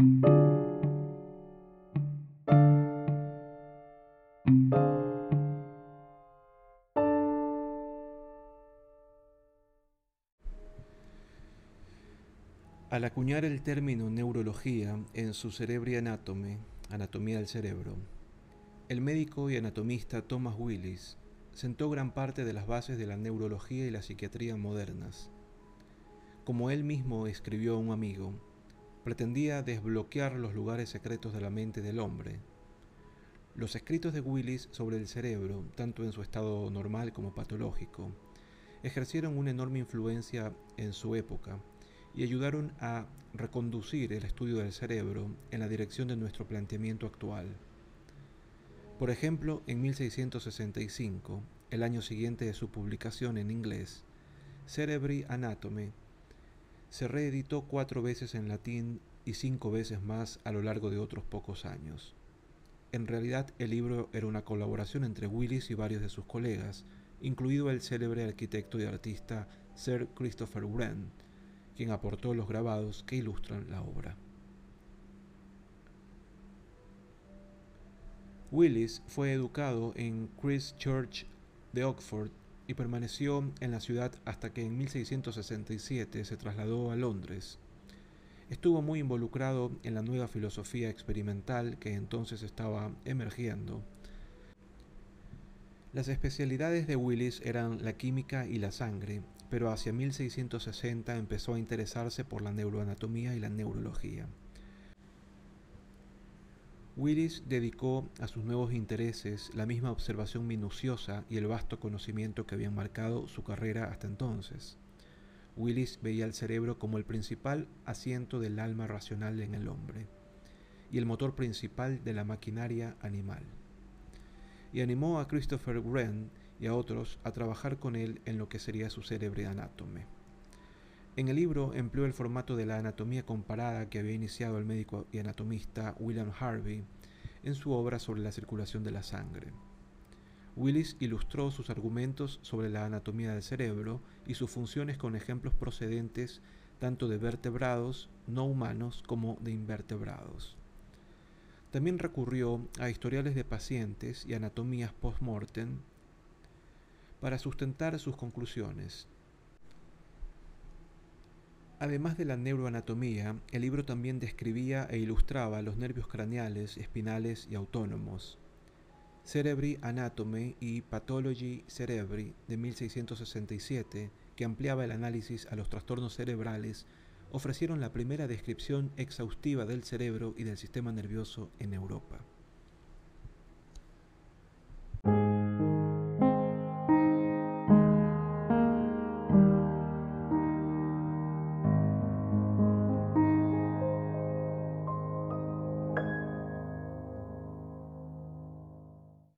Al acuñar el término neurología en su Cerebri Anatomy, Anatomía del Cerebro, el médico y anatomista Thomas Willis sentó gran parte de las bases de la neurología y la psiquiatría modernas. Como él mismo escribió a un amigo, pretendía desbloquear los lugares secretos de la mente del hombre. Los escritos de Willis sobre el cerebro, tanto en su estado normal como patológico, ejercieron una enorme influencia en su época y ayudaron a reconducir el estudio del cerebro en la dirección de nuestro planteamiento actual. Por ejemplo, en 1665, el año siguiente de su publicación en inglés, Cerebri Anatomy se reeditó cuatro veces en latín y cinco veces más a lo largo de otros pocos años. En realidad, el libro era una colaboración entre Willis y varios de sus colegas, incluido el célebre arquitecto y artista Sir Christopher Wren, quien aportó los grabados que ilustran la obra. Willis fue educado en Christ Church de Oxford y permaneció en la ciudad hasta que en 1667 se trasladó a Londres. Estuvo muy involucrado en la nueva filosofía experimental que entonces estaba emergiendo. Las especialidades de Willis eran la química y la sangre, pero hacia 1660 empezó a interesarse por la neuroanatomía y la neurología. Willis dedicó a sus nuevos intereses la misma observación minuciosa y el vasto conocimiento que habían marcado su carrera hasta entonces. Willis veía el cerebro como el principal asiento del alma racional en el hombre y el motor principal de la maquinaria animal. Y animó a Christopher Wren y a otros a trabajar con él en lo que sería su cerebro anátome. En el libro empleó el formato de la anatomía comparada que había iniciado el médico y anatomista William Harvey en su obra sobre la circulación de la sangre. Willis ilustró sus argumentos sobre la anatomía del cerebro y sus funciones con ejemplos procedentes tanto de vertebrados no humanos como de invertebrados. También recurrió a historiales de pacientes y anatomías post-mortem para sustentar sus conclusiones. Además de la neuroanatomía, el libro también describía e ilustraba los nervios craneales, espinales y autónomos. Cerebri Anatomy y Pathology Cerebri de 1667, que ampliaba el análisis a los trastornos cerebrales, ofrecieron la primera descripción exhaustiva del cerebro y del sistema nervioso en Europa.